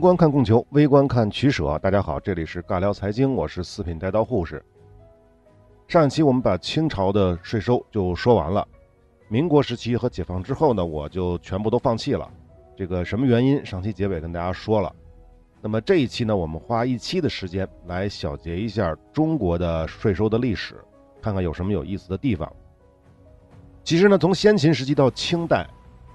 观看供求，微观看取舍。大家好，这里是尬聊财经，我是四品带刀护士。上一期我们把清朝的税收就说完了，民国时期和解放之后呢，我就全部都放弃了。这个什么原因？上期结尾跟大家说了。那么这一期呢，我们花一期的时间来小结一下中国的税收的历史，看看有什么有意思的地方。其实呢，从先秦时期到清代。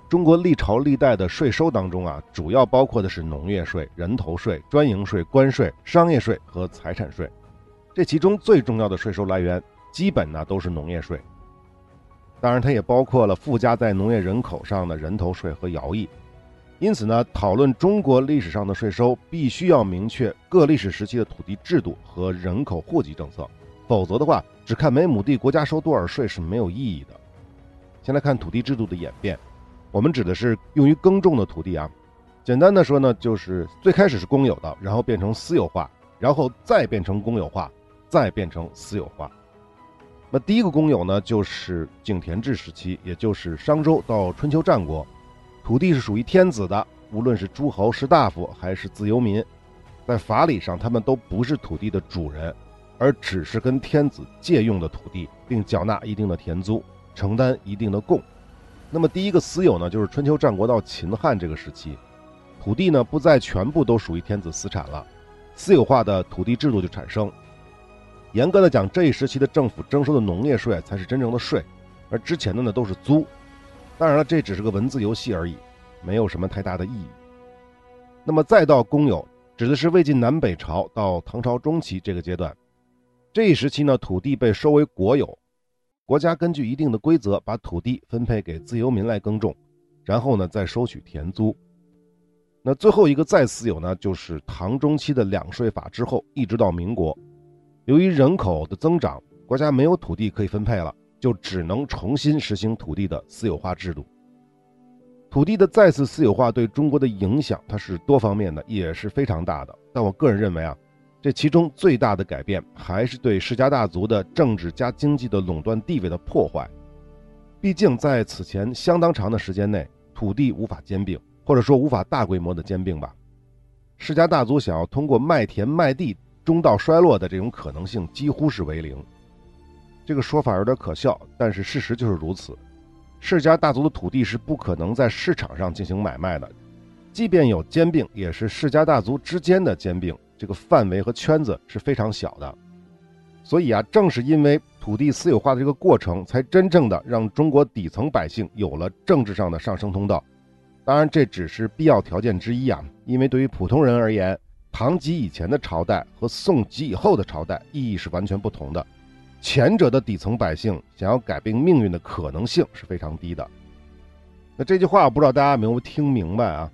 中国历朝历代的税收当中啊，主要包括的是农业税、人头税、专营税、关税、商业税和财产税。这其中最重要的税收来源，基本呢都是农业税。当然，它也包括了附加在农业人口上的人头税和徭役。因此呢，讨论中国历史上的税收，必须要明确各历史时期的土地制度和人口户籍政策，否则的话，只看每亩地国家收多少税是没有意义的。先来看土地制度的演变。我们指的是用于耕种的土地啊，简单的说呢，就是最开始是公有的，然后变成私有化，然后再变成公有化，再变成私有化。那第一个公有呢，就是井田制时期，也就是商周到春秋战国，土地是属于天子的，无论是诸侯、士大夫还是自由民，在法理上他们都不是土地的主人，而只是跟天子借用的土地，并缴纳一定的田租，承担一定的贡。那么第一个私有呢，就是春秋战国到秦汉这个时期，土地呢不再全部都属于天子私产了，私有化的土地制度就产生。严格的讲，这一时期的政府征收的农业税才是真正的税，而之前的呢都是租。当然了，这只是个文字游戏而已，没有什么太大的意义。那么再到公有，指的是魏晋南北朝到唐朝中期这个阶段，这一时期呢，土地被收为国有。国家根据一定的规则，把土地分配给自由民来耕种，然后呢再收取田租。那最后一个再私有呢，就是唐中期的两税法之后，一直到民国，由于人口的增长，国家没有土地可以分配了，就只能重新实行土地的私有化制度。土地的再次私有化对中国的影响，它是多方面的，也是非常大的。但我个人认为啊。这其中最大的改变还是对世家大族的政治加经济的垄断地位的破坏。毕竟在此前相当长的时间内，土地无法兼并，或者说无法大规模的兼并吧。世家大族想要通过卖田卖地中道衰落的这种可能性几乎是为零。这个说法有点可笑，但是事实就是如此。世家大族的土地是不可能在市场上进行买卖的，即便有兼并，也是世家大族之间的兼并。这个范围和圈子是非常小的，所以啊，正是因为土地私有化的这个过程，才真正的让中国底层百姓有了政治上的上升通道。当然，这只是必要条件之一啊，因为对于普通人而言，唐及以前的朝代和宋及以后的朝代意义是完全不同的。前者的底层百姓想要改变命运的可能性是非常低的。那这句话，我不知道大家有没有听明白啊？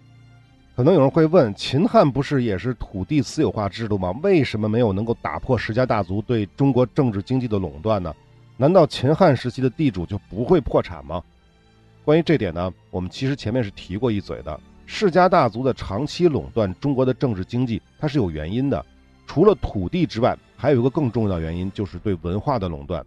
可能有人会问：秦汉不是也是土地私有化制度吗？为什么没有能够打破世家大族对中国政治经济的垄断呢？难道秦汉时期的地主就不会破产吗？关于这点呢，我们其实前面是提过一嘴的。世家大族的长期垄断中国的政治经济，它是有原因的。除了土地之外，还有一个更重要的原因，就是对文化的垄断。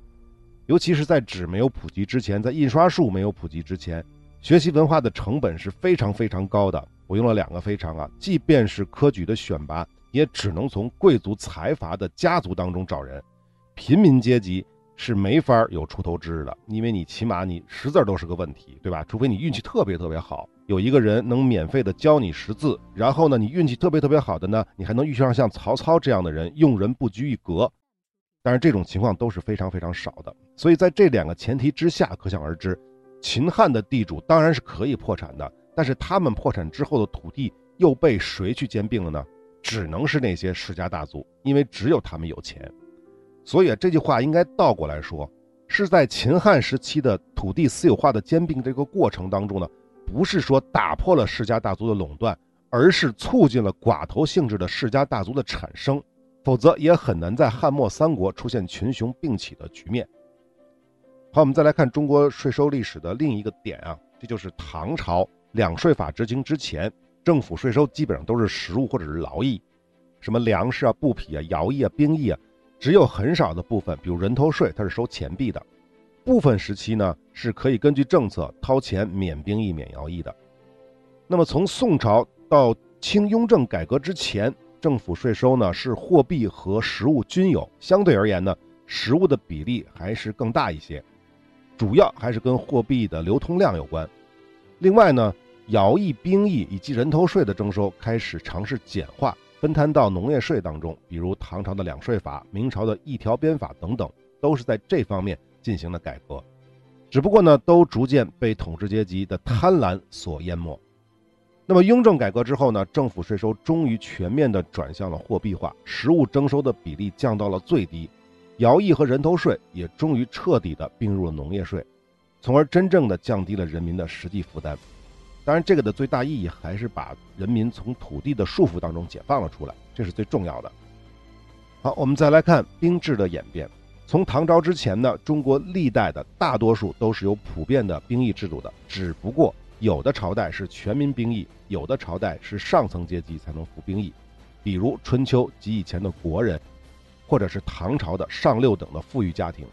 尤其是在纸没有普及之前，在印刷术没有普及之前，学习文化的成本是非常非常高的。我用了两个非常啊，即便是科举的选拔，也只能从贵族财阀的家族当中找人，平民阶级是没法有出头之日的，因为你起码你识字都是个问题，对吧？除非你运气特别特别好，有一个人能免费的教你识字，然后呢，你运气特别特别好的呢，你还能遇上像曹操这样的人，用人不拘一格。但是这种情况都是非常非常少的，所以在这两个前提之下，可想而知，秦汉的地主当然是可以破产的。但是他们破产之后的土地又被谁去兼并了呢？只能是那些世家大族，因为只有他们有钱。所以这句话应该倒过来说，是在秦汉时期的土地私有化的兼并这个过程当中呢，不是说打破了世家大族的垄断，而是促进了寡头性质的世家大族的产生。否则也很难在汉末三国出现群雄并起的局面。好，我们再来看中国税收历史的另一个点啊，这就是唐朝。两税法执行之前，政府税收基本上都是实物或者是劳役，什么粮食啊、布匹啊、徭役啊、兵役啊，只有很少的部分，比如人头税，它是收钱币的。部分时期呢，是可以根据政策掏钱免兵役、免徭役的。那么从宋朝到清雍正改革之前，政府税收呢是货币和实物均有，相对而言呢，实物的比例还是更大一些，主要还是跟货币的流通量有关。另外呢，徭役、兵役以及人头税的征收开始尝试简化，分摊到农业税当中，比如唐朝的两税法、明朝的一条鞭法等等，都是在这方面进行了改革。只不过呢，都逐渐被统治阶级的贪婪所淹没。那么雍正改革之后呢，政府税收终于全面的转向了货币化，实物征收的比例降到了最低，徭役和人头税也终于彻底的并入了农业税，从而真正的降低了人民的实际负担。当然，这个的最大意义还是把人民从土地的束缚当中解放了出来，这是最重要的。好，我们再来看兵制的演变。从唐朝之前呢，中国历代的大多数都是有普遍的兵役制度的，只不过。有的朝代是全民兵役，有的朝代是上层阶级才能服兵役，比如春秋及以前的国人，或者是唐朝的上六等的富裕家庭。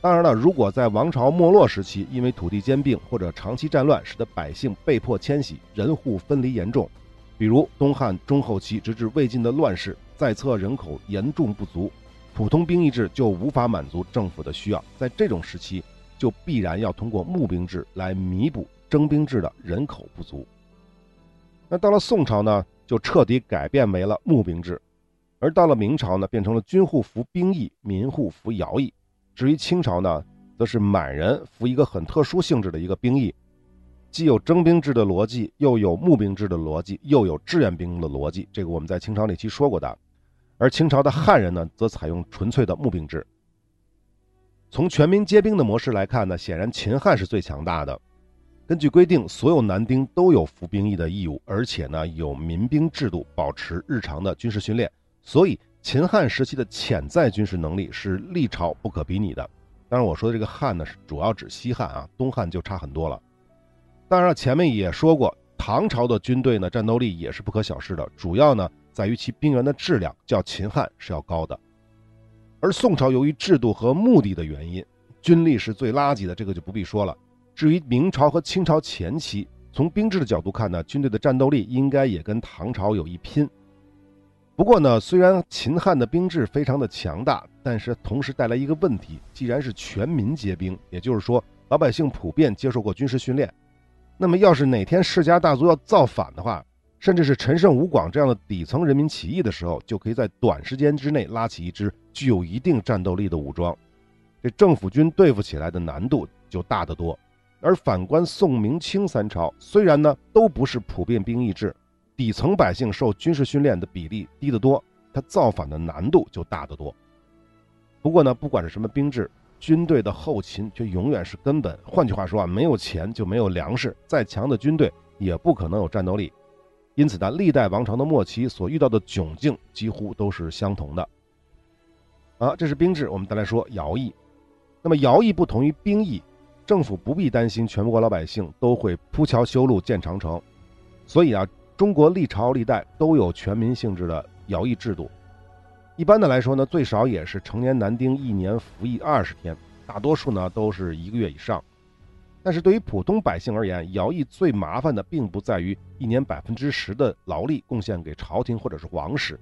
当然了，如果在王朝没落时期，因为土地兼并或者长期战乱，使得百姓被迫迁徙，人户分离严重，比如东汉中后期直至魏晋的乱世，在册人口严重不足，普通兵役制就无法满足政府的需要，在这种时期，就必然要通过募兵制来弥补。征兵制的人口不足，那到了宋朝呢，就彻底改变为了募兵制，而到了明朝呢，变成了军户服兵役，民户服徭役。至于清朝呢，则是满人服一个很特殊性质的一个兵役，既有征兵制的逻辑，又有募兵制的逻辑，又有志愿兵的逻辑。这个我们在清朝那期说过的。而清朝的汉人呢，则采用纯粹的募兵制。从全民皆兵的模式来看呢，显然秦汉是最强大的。根据规定，所有男丁都有服兵役的义务，而且呢有民兵制度，保持日常的军事训练。所以，秦汉时期的潜在军事能力是历朝不可比拟的。当然，我说的这个汉呢，是主要指西汉啊，东汉就差很多了。当然了，前面也说过，唐朝的军队呢战斗力也是不可小视的，主要呢在于其兵员的质量较秦汉是要高的。而宋朝由于制度和目的的原因，军力是最垃圾的，这个就不必说了。至于明朝和清朝前期，从兵制的角度看呢，军队的战斗力应该也跟唐朝有一拼。不过呢，虽然秦汉的兵制非常的强大，但是同时带来一个问题：既然是全民皆兵，也就是说老百姓普遍接受过军事训练，那么要是哪天世家大族要造反的话，甚至是陈胜吴广这样的底层人民起义的时候，就可以在短时间之内拉起一支具有一定战斗力的武装，这政府军对付起来的难度就大得多。而反观宋明清三朝，虽然呢都不是普遍兵役制，底层百姓受军事训练的比例低得多，他造反的难度就大得多。不过呢，不管是什么兵制，军队的后勤却永远是根本。换句话说啊，没有钱就没有粮食，再强的军队也不可能有战斗力。因此呢，历代王朝的末期所遇到的窘境几乎都是相同的。啊，这是兵制，我们再来说徭役。那么徭役不同于兵役。政府不必担心全国老百姓都会铺桥修路建长城，所以啊，中国历朝历代都有全民性质的徭役制度。一般的来说呢，最少也是成年男丁一年服役二十天，大多数呢都是一个月以上。但是对于普通百姓而言，徭役最麻烦的并不在于一年百分之十的劳力贡献给朝廷或者是皇室。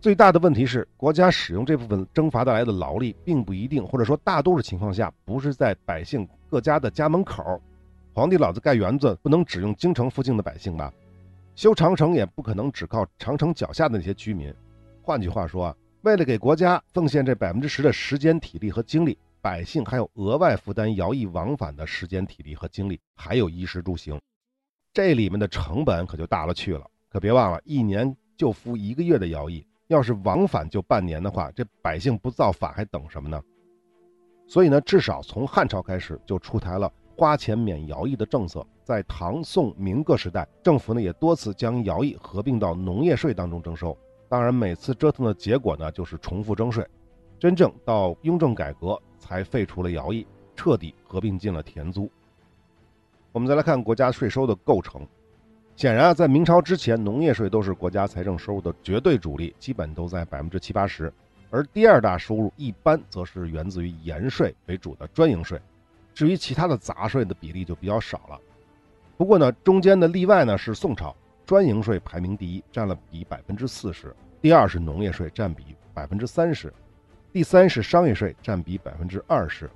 最大的问题是，国家使用这部分征伐带来的劳力，并不一定，或者说大多数情况下，不是在百姓各家的家门口。皇帝老子盖园子，不能只用京城附近的百姓吧？修长城也不可能只靠长城脚下的那些居民。换句话说啊，为了给国家奉献这百分之十的时间、体力和精力，百姓还有额外负担徭役往返的时间、体力和精力，还有衣食住行，这里面的成本可就大了去了。可别忘了，一年就服一个月的徭役。要是往返就半年的话，这百姓不造反还等什么呢？所以呢，至少从汉朝开始就出台了花钱免徭役的政策。在唐、宋、明各时代，政府呢也多次将徭役合并到农业税当中征收。当然，每次折腾的结果呢就是重复征税。真正到雍正改革才废除了徭役，彻底合并进了田租。我们再来看国家税收的构成。显然啊，在明朝之前，农业税都是国家财政收入的绝对主力，基本都在百分之七八十。而第二大收入一般则是源自于盐税为主的专营税，至于其他的杂税的比例就比较少了。不过呢，中间的例外呢是宋朝，专营税排名第一，占了比百分之四十；第二是农业税，占比百分之三十；第三是商业税，占比百分之二十。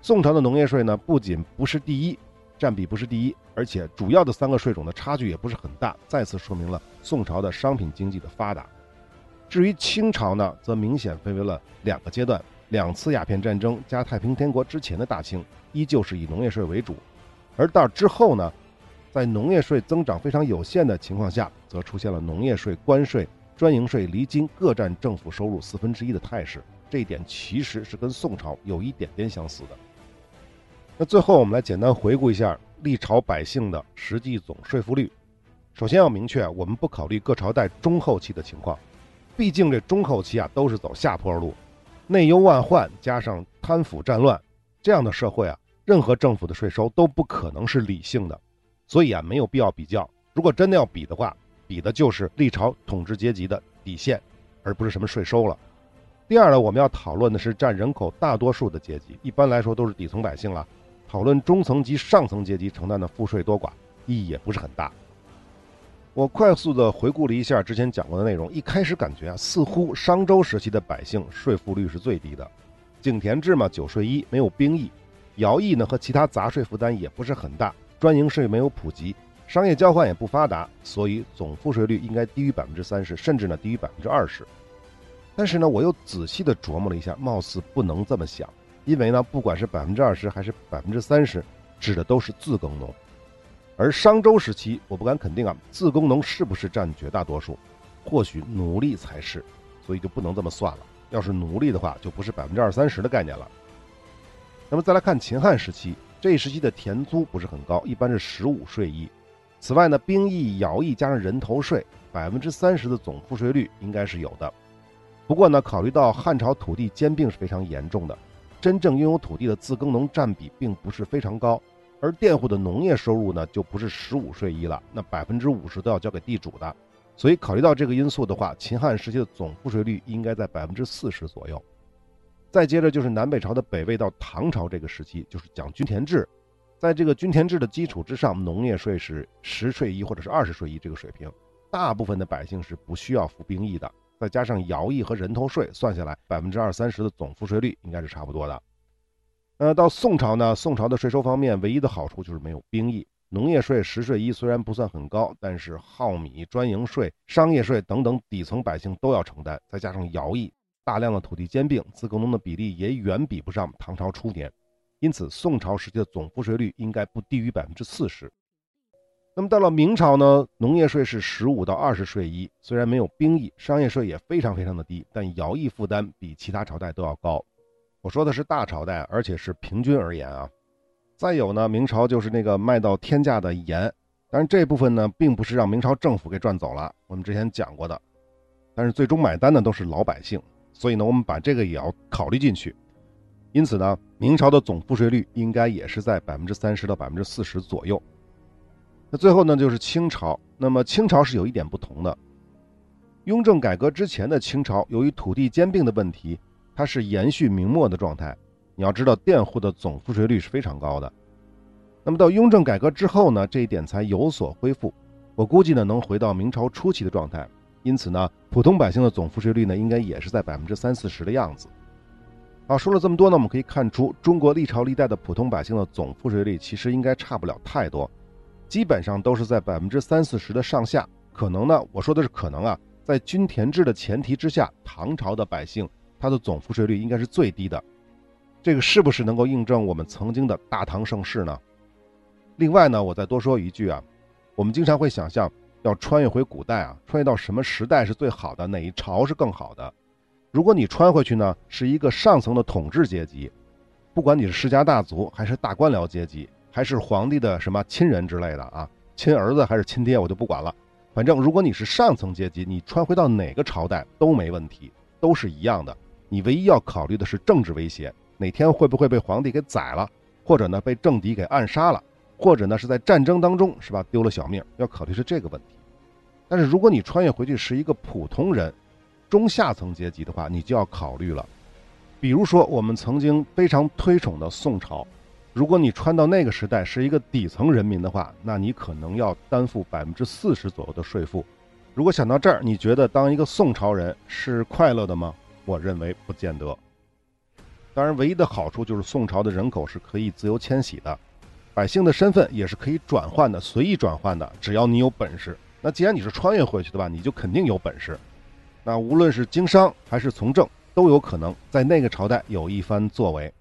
宋朝的农业税呢，不仅不是第一，占比不是第一，而且主要的三个税种的差距也不是很大，再次说明了宋朝的商品经济的发达。至于清朝呢，则明显分为了两个阶段：两次鸦片战争加太平天国之前的大清，依旧是以农业税为主；而到之后呢，在农业税增长非常有限的情况下，则出现了农业税、关税、专营税、厘金各占政府收入四分之一的态势。这一点其实是跟宋朝有一点点相似的。那最后，我们来简单回顾一下历朝百姓的实际总税负率。首先要明确，我们不考虑各朝代中后期的情况，毕竟这中后期啊都是走下坡路，内忧外患加上贪腐战乱这样的社会啊，任何政府的税收都不可能是理性的，所以啊没有必要比较。如果真的要比的话，比的就是历朝统治阶级的底线，而不是什么税收了。第二呢，我们要讨论的是占人口大多数的阶级，一般来说都是底层百姓了。讨论中层及上层阶级承担的赋税多寡，意义也不是很大。我快速的回顾了一下之前讲过的内容，一开始感觉啊，似乎商周时期的百姓税负率是最低的，井田制嘛，九税一，没有兵役；徭役呢和其他杂税负担也不是很大，专营税没有普及，商业交换也不发达，所以总赋税率应该低于百分之三十，甚至呢低于百分之二十。但是呢，我又仔细的琢磨了一下，貌似不能这么想。因为呢，不管是百分之二十还是百分之三十，指的都是自耕农。而商周时期，我不敢肯定啊，自耕农是不是占绝大多数？或许奴隶才是，所以就不能这么算了。要是奴隶的话，就不是百分之二三十的概念了。那么再来看秦汉时期，这一时期的田租不是很高，一般是十五税一。此外呢，兵役、徭役加上人头税，百分之三十的总赋税率应该是有的。不过呢，考虑到汉朝土地兼并是非常严重的。真正拥有土地的自耕农占比并不是非常高，而佃户的农业收入呢，就不是十五税一了，那百分之五十都要交给地主的。所以考虑到这个因素的话，秦汉时期的总赋税率应该在百分之四十左右。再接着就是南北朝的北魏到唐朝这个时期，就是讲均田制，在这个均田制的基础之上，农业税是十税一或者是二十税一这个水平，大部分的百姓是不需要服兵役的。再加上徭役和人头税，算下来百分之二三十的总赋税率应该是差不多的。呃，到宋朝呢，宋朝的税收方面唯一的好处就是没有兵役，农业税十税一虽然不算很高，但是耗米、专营税、商业税等等底层百姓都要承担。再加上徭役，大量的土地兼并，自耕农的比例也远比不上唐朝初年，因此宋朝时期的总赋税率应该不低于百分之四十。那么到了明朝呢，农业税是十五到二十税一，虽然没有兵役，商业税也非常非常的低，但徭役负担比其他朝代都要高。我说的是大朝代，而且是平均而言啊。再有呢，明朝就是那个卖到天价的盐，但是这部分呢，并不是让明朝政府给赚走了，我们之前讲过的。但是最终买单的都是老百姓，所以呢，我们把这个也要考虑进去。因此呢，明朝的总赋税率应该也是在百分之三十到百分之四十左右。那最后呢，就是清朝。那么清朝是有一点不同的。雍正改革之前的清朝，由于土地兼并的问题，它是延续明末的状态。你要知道，佃户的总赋税率是非常高的。那么到雍正改革之后呢，这一点才有所恢复。我估计呢，能回到明朝初期的状态。因此呢，普通百姓的总赋税率呢，应该也是在百分之三四十的样子。好，说了这么多呢，我们可以看出，中国历朝历代的普通百姓的总赋税率其实应该差不了太多。基本上都是在百分之三四十的上下，可能呢，我说的是可能啊，在均田制的前提之下，唐朝的百姓他的总赋税率应该是最低的，这个是不是能够印证我们曾经的大唐盛世呢？另外呢，我再多说一句啊，我们经常会想象要穿越回古代啊，穿越到什么时代是最好的，哪一朝是更好的？如果你穿回去呢，是一个上层的统治阶级，不管你是世家大族还是大官僚阶级。还是皇帝的什么亲人之类的啊，亲儿子还是亲爹，我就不管了。反正如果你是上层阶级，你穿回到哪个朝代都没问题，都是一样的。你唯一要考虑的是政治威胁，哪天会不会被皇帝给宰了，或者呢被政敌给暗杀了，或者呢是在战争当中是吧丢了小命，要考虑是这个问题。但是如果你穿越回去是一个普通人，中下层阶级的话，你就要考虑了。比如说我们曾经非常推崇的宋朝。如果你穿到那个时代是一个底层人民的话，那你可能要担负百分之四十左右的税负。如果想到这儿，你觉得当一个宋朝人是快乐的吗？我认为不见得。当然，唯一的好处就是宋朝的人口是可以自由迁徙的，百姓的身份也是可以转换的，随意转换的，只要你有本事。那既然你是穿越回去的吧，你就肯定有本事。那无论是经商还是从政，都有可能在那个朝代有一番作为。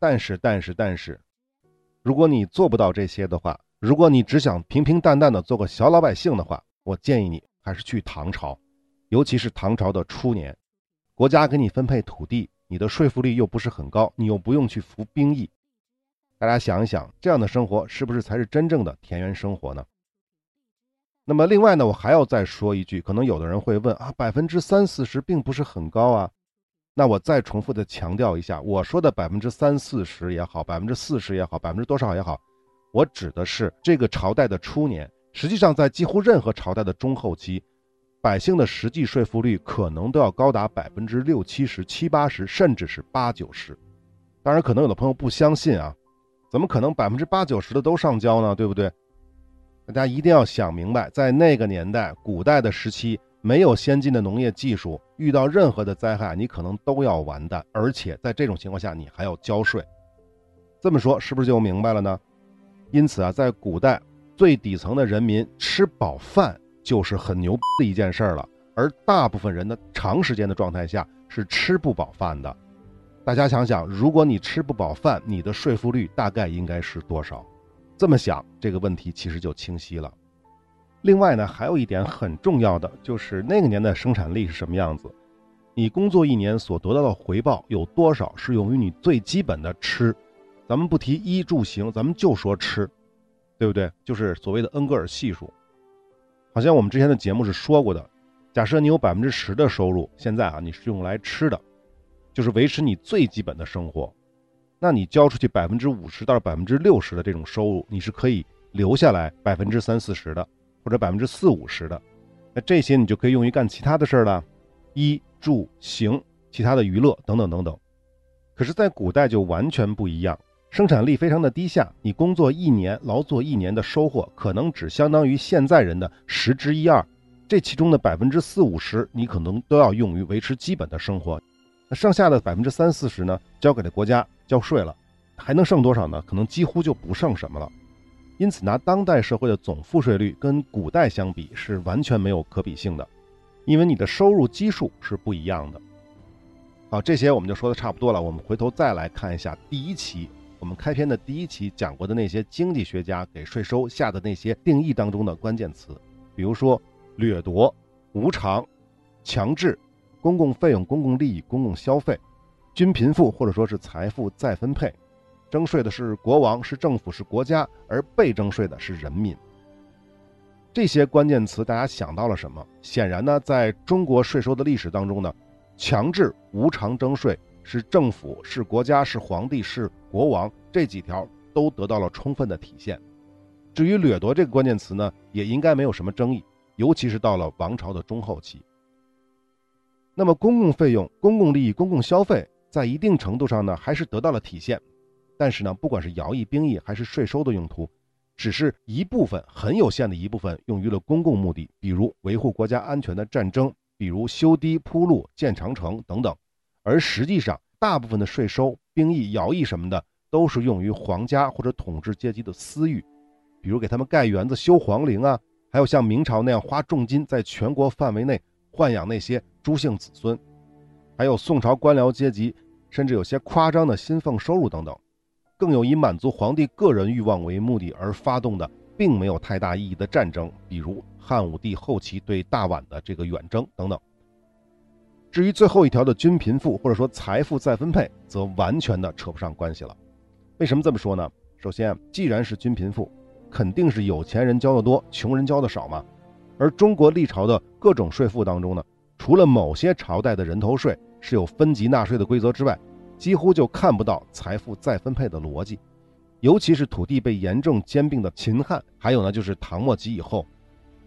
但是，但是，但是，如果你做不到这些的话，如果你只想平平淡淡的做个小老百姓的话，我建议你还是去唐朝，尤其是唐朝的初年，国家给你分配土地，你的税负率又不是很高，你又不用去服兵役。大家想一想，这样的生活是不是才是真正的田园生活呢？那么，另外呢，我还要再说一句，可能有的人会问啊，百分之三四十并不是很高啊。那我再重复的强调一下，我说的百分之三四十也好，百分之四十也好，百分之多少也好，我指的是这个朝代的初年。实际上，在几乎任何朝代的中后期，百姓的实际税负率可能都要高达百分之六七十、七八十，甚至是八九十。当然，可能有的朋友不相信啊，怎么可能百分之八九十的都上交呢？对不对？大家一定要想明白，在那个年代，古代的时期，没有先进的农业技术，遇到任何的灾害，你可能都要完蛋。而且在这种情况下，你还要交税。这么说是不是就明白了呢？因此啊，在古代，最底层的人民吃饱饭就是很牛的一件事儿了。而大部分人的长时间的状态下是吃不饱饭的。大家想想，如果你吃不饱饭，你的税负率大概应该是多少？这么想，这个问题其实就清晰了。另外呢，还有一点很重要的，就是那个年代生产力是什么样子？你工作一年所得到的回报有多少是用于你最基本的吃？咱们不提衣住行，咱们就说吃，对不对？就是所谓的恩格尔系数。好像我们之前的节目是说过的，假设你有百分之十的收入，现在啊你是用来吃的，就是维持你最基本的生活。那你交出去百分之五十到百分之六十的这种收入，你是可以留下来百分之三四十的，或者百分之四五十的。那这些你就可以用于干其他的事儿了，衣住行，其他的娱乐等等等等。可是，在古代就完全不一样，生产力非常的低下，你工作一年，劳作一年的收获可能只相当于现在人的十之一二。这其中的百分之四五十，你可能都要用于维持基本的生活。那剩下的百分之三四十呢，交给了国家。交税了，还能剩多少呢？可能几乎就不剩什么了。因此，拿当代社会的总赋税率跟古代相比是完全没有可比性的，因为你的收入基数是不一样的。好，这些我们就说的差不多了。我们回头再来看一下第一期我们开篇的第一期讲过的那些经济学家给税收下的那些定义当中的关键词，比如说掠夺、无偿、强制、公共费用、公共利益、公共消费。均贫富或者说是财富再分配，征税的是国王，是政府，是国家，而被征税的是人民。这些关键词大家想到了什么？显然呢，在中国税收的历史当中呢，强制无偿征税是政府、是国家、是皇帝、是国王这几条都得到了充分的体现。至于掠夺这个关键词呢，也应该没有什么争议，尤其是到了王朝的中后期。那么公共费用、公共利益、公共消费。在一定程度上呢，还是得到了体现，但是呢，不管是徭役、兵役还是税收的用途，只是一部分很有限的一部分用于了公共目的，比如维护国家安全的战争，比如修堤铺路、建长城等等。而实际上，大部分的税收、兵役、徭役什么的，都是用于皇家或者统治阶级的私欲，比如给他们盖园子、修皇陵啊，还有像明朝那样花重金在全国范围内豢养那些朱姓子孙，还有宋朝官僚阶级。甚至有些夸张的薪俸收入等等，更有以满足皇帝个人欲望为目的而发动的，并没有太大意义的战争，比如汉武帝后期对大宛的这个远征等等。至于最后一条的均贫富或者说财富再分配，则完全的扯不上关系了。为什么这么说呢？首先，既然是均贫富，肯定是有钱人交的多，穷人交的少嘛。而中国历朝的各种税赋当中呢，除了某些朝代的人头税。是有分级纳税的规则之外，几乎就看不到财富再分配的逻辑。尤其是土地被严重兼并的秦汉，还有呢就是唐末及以后，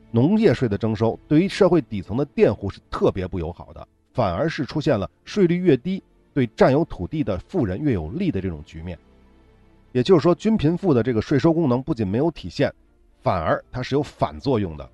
农业税的征收对于社会底层的佃户是特别不友好的，反而是出现了税率越低，对占有土地的富人越有利的这种局面。也就是说，均贫富的这个税收功能不仅没有体现，反而它是有反作用的。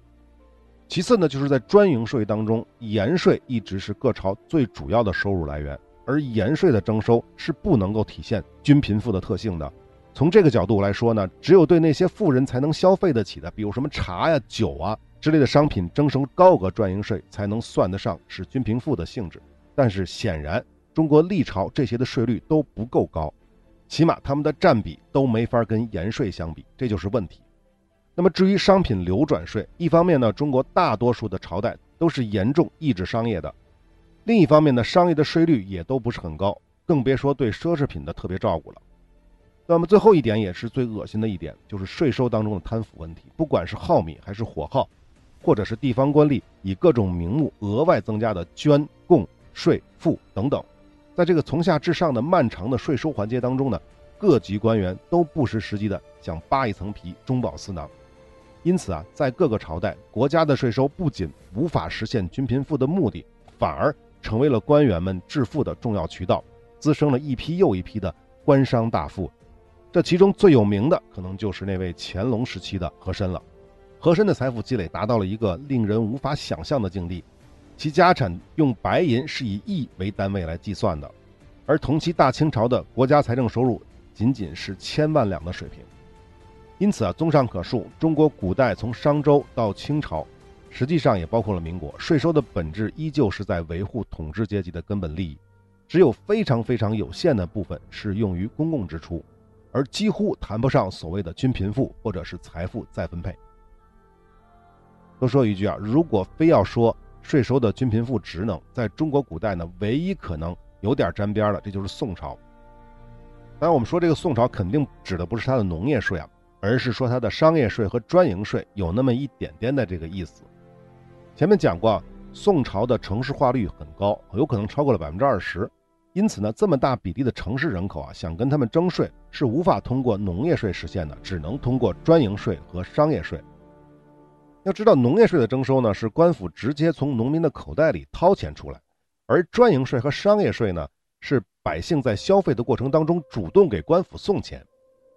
其次呢，就是在专营税当中，盐税一直是各朝最主要的收入来源，而盐税的征收是不能够体现均贫富的特性的。从这个角度来说呢，只有对那些富人才能消费得起的，比如什么茶呀、酒啊之类的商品征收高额专营税，才能算得上是均贫富的性质。但是显然，中国历朝这些的税率都不够高，起码他们的占比都没法跟盐税相比，这就是问题。那么至于商品流转税，一方面呢，中国大多数的朝代都是严重抑制商业的；另一方面呢，商业的税率也都不是很高，更别说对奢侈品的特别照顾了。那么最后一点也是最恶心的一点，就是税收当中的贪腐问题。不管是耗米还是火耗，或者是地方官吏以各种名目额外增加的捐贡税赋等等，在这个从下至上的漫长的税收环节当中呢，各级官员都不失时机的想扒一层皮，中饱私囊。因此啊，在各个朝代，国家的税收不仅无法实现均贫富的目的，反而成为了官员们致富的重要渠道，滋生了一批又一批的官商大富。这其中最有名的，可能就是那位乾隆时期的和珅了。和珅的财富积累达到了一个令人无法想象的境地，其家产用白银是以亿为单位来计算的，而同期大清朝的国家财政收入仅仅是千万两的水平。因此啊，综上可述，中国古代从商周到清朝，实际上也包括了民国，税收的本质依旧是在维护统治阶级的根本利益，只有非常非常有限的部分是用于公共支出，而几乎谈不上所谓的均贫富或者是财富再分配。多说一句啊，如果非要说税收的均贫富职能，在中国古代呢，唯一可能有点沾边的，这就是宋朝。当然，我们说这个宋朝肯定指的不是它的农业税啊。而是说它的商业税和专营税有那么一点点的这个意思。前面讲过，宋朝的城市化率很高，有可能超过了百分之二十。因此呢，这么大比例的城市人口啊，想跟他们征税是无法通过农业税实现的，只能通过专营税和商业税。要知道，农业税的征收呢，是官府直接从农民的口袋里掏钱出来；而专营税和商业税呢，是百姓在消费的过程当中主动给官府送钱。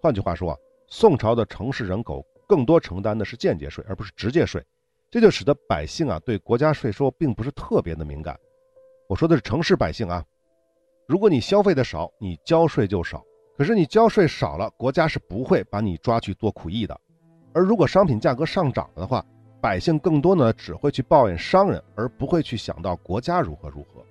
换句话说。宋朝的城市人口更多承担的是间接税，而不是直接税，这就使得百姓啊对国家税收并不是特别的敏感。我说的是城市百姓啊，如果你消费的少，你交税就少；可是你交税少了，国家是不会把你抓去做苦役的。而如果商品价格上涨了的话，百姓更多呢只会去抱怨商人，而不会去想到国家如何如何。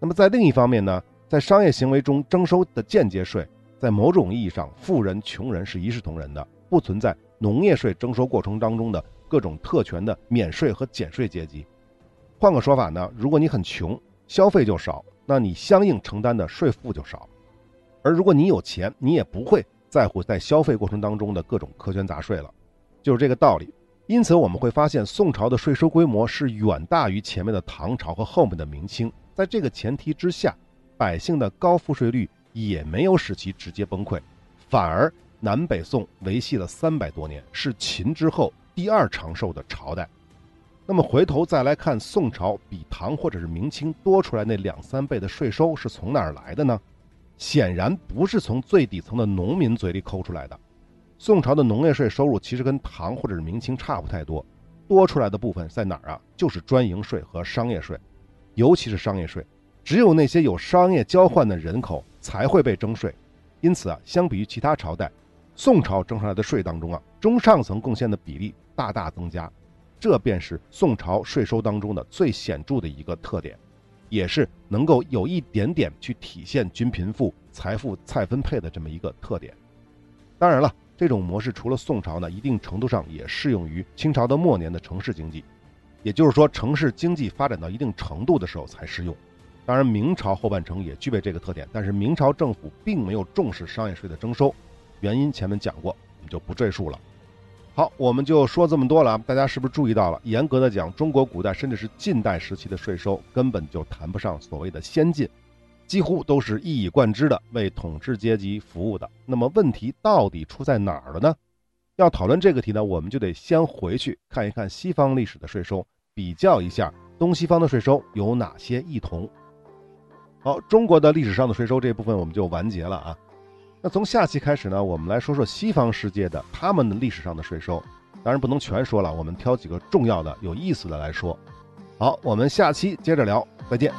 那么在另一方面呢，在商业行为中征收的间接税。在某种意义上，富人、穷人是一视同仁的，不存在农业税征收过程当中的各种特权的免税和减税阶级。换个说法呢，如果你很穷，消费就少，那你相应承担的税负就少；而如果你有钱，你也不会在乎在消费过程当中的各种苛捐杂税了，就是这个道理。因此，我们会发现宋朝的税收规模是远大于前面的唐朝和后面的明清。在这个前提之下，百姓的高赋税率。也没有使其直接崩溃，反而南北宋维系了三百多年，是秦之后第二长寿的朝代。那么回头再来看宋朝比唐或者是明清多出来那两三倍的税收是从哪儿来的呢？显然不是从最底层的农民嘴里抠出来的。宋朝的农业税收入其实跟唐或者是明清差不太多，多出来的部分在哪儿啊？就是专营税和商业税，尤其是商业税。只有那些有商业交换的人口才会被征税，因此啊，相比于其他朝代，宋朝征上来的税当中啊，中上层贡献的比例大大增加，这便是宋朝税收当中的最显著的一个特点，也是能够有一点点去体现均贫富、财富再分配的这么一个特点。当然了，这种模式除了宋朝呢，一定程度上也适用于清朝的末年的城市经济，也就是说，城市经济发展到一定程度的时候才适用。当然，明朝后半程也具备这个特点，但是明朝政府并没有重视商业税的征收，原因前面讲过，我们就不赘述了。好，我们就说这么多了啊！大家是不是注意到了？严格的讲，中国古代甚至是近代时期的税收根本就谈不上所谓的先进，几乎都是一以贯之的为统治阶级服务的。那么问题到底出在哪儿了呢？要讨论这个题呢，我们就得先回去看一看西方历史的税收，比较一下东西方的税收有哪些异同。好，中国的历史上的税收这部分我们就完结了啊。那那从下期开始呢，我们来说说西方世界的他们的历史上的税收。当然不能全说了，我们挑几个重要的、有意思的来说。好，我们下期接着聊，再见。